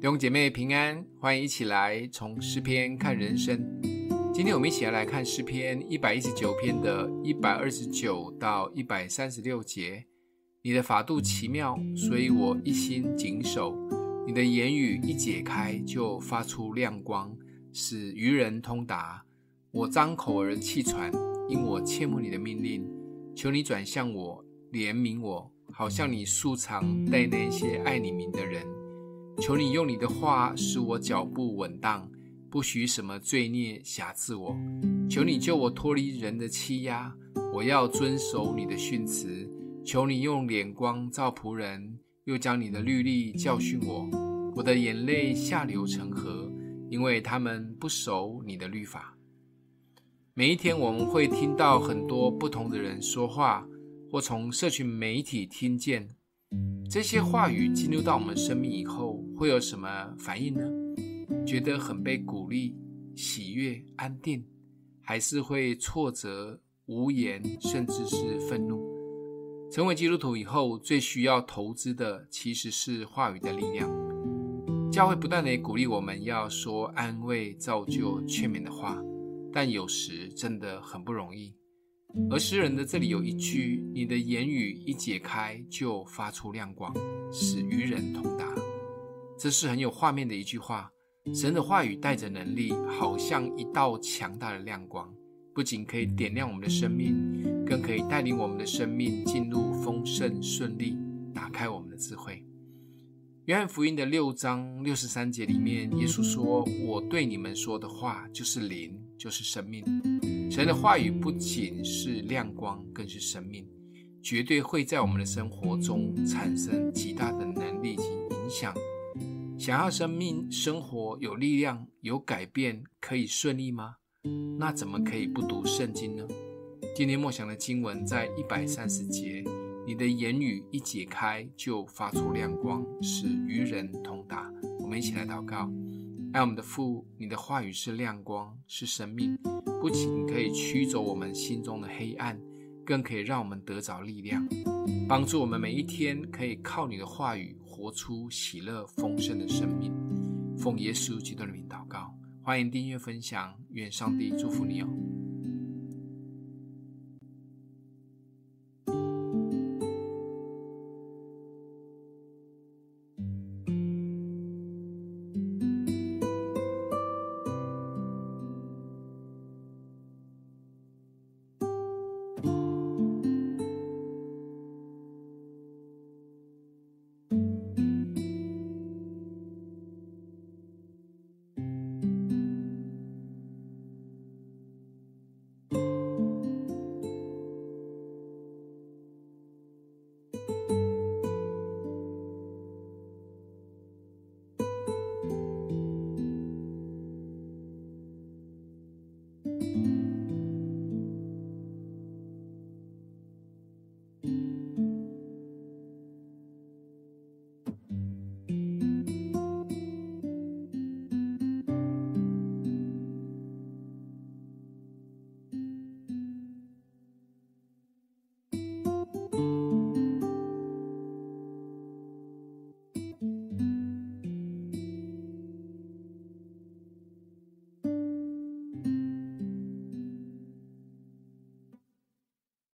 弟兄姐妹平安，欢迎一起来从诗篇看人生。今天我们一起来看诗篇一百一十九篇的一百二十九到一百三十六节。你的法度奇妙，所以我一心谨守。你的言语一解开，就发出亮光，使愚人通达。我张口而气喘，因我切慕你的命令。求你转向我，怜悯我，好像你素常待那些爱你名的人。求你用你的话使我脚步稳当，不许什么罪孽辖制我。求你救我脱离人的欺压，我要遵守你的训词。求你用脸光照仆人，又将你的律例教训我。我的眼泪下流成河，因为他们不守你的律法。每一天我们会听到很多不同的人说话，或从社群媒体听见。这些话语进入到我们生命以后，会有什么反应呢？觉得很被鼓励、喜悦、安定，还是会挫折、无言，甚至是愤怒？成为基督徒以后，最需要投资的其实是话语的力量。教会不断地鼓励我们要说安慰、造就、劝勉的话，但有时真的很不容易。而诗人的这里有一句：“你的言语一解开，就发出亮光，使愚人通达。”这是很有画面的一句话。神的话语带着能力，好像一道强大的亮光，不仅可以点亮我们的生命，更可以带领我们的生命进入丰盛顺利，打开我们的智慧。约翰福音的六章六十三节里面，耶稣说：“我对你们说的话，就是灵，就是生命。”神的话语不仅是亮光，更是生命，绝对会在我们的生活中产生极大的能力及影响。想要生命生活有力量、有改变，可以顺利吗？那怎么可以不读圣经呢？今天默想的经文在一百三十节，你的言语一解开，就发出亮光，使愚人通达。我们一起来祷告。爱我们的父，你的话语是亮光，是生命，不仅可以驱走我们心中的黑暗，更可以让我们得着力量，帮助我们每一天可以靠你的话语活出喜乐丰盛的生命。奉耶稣基督的名祷告，欢迎订阅分享，愿上帝祝福你哦。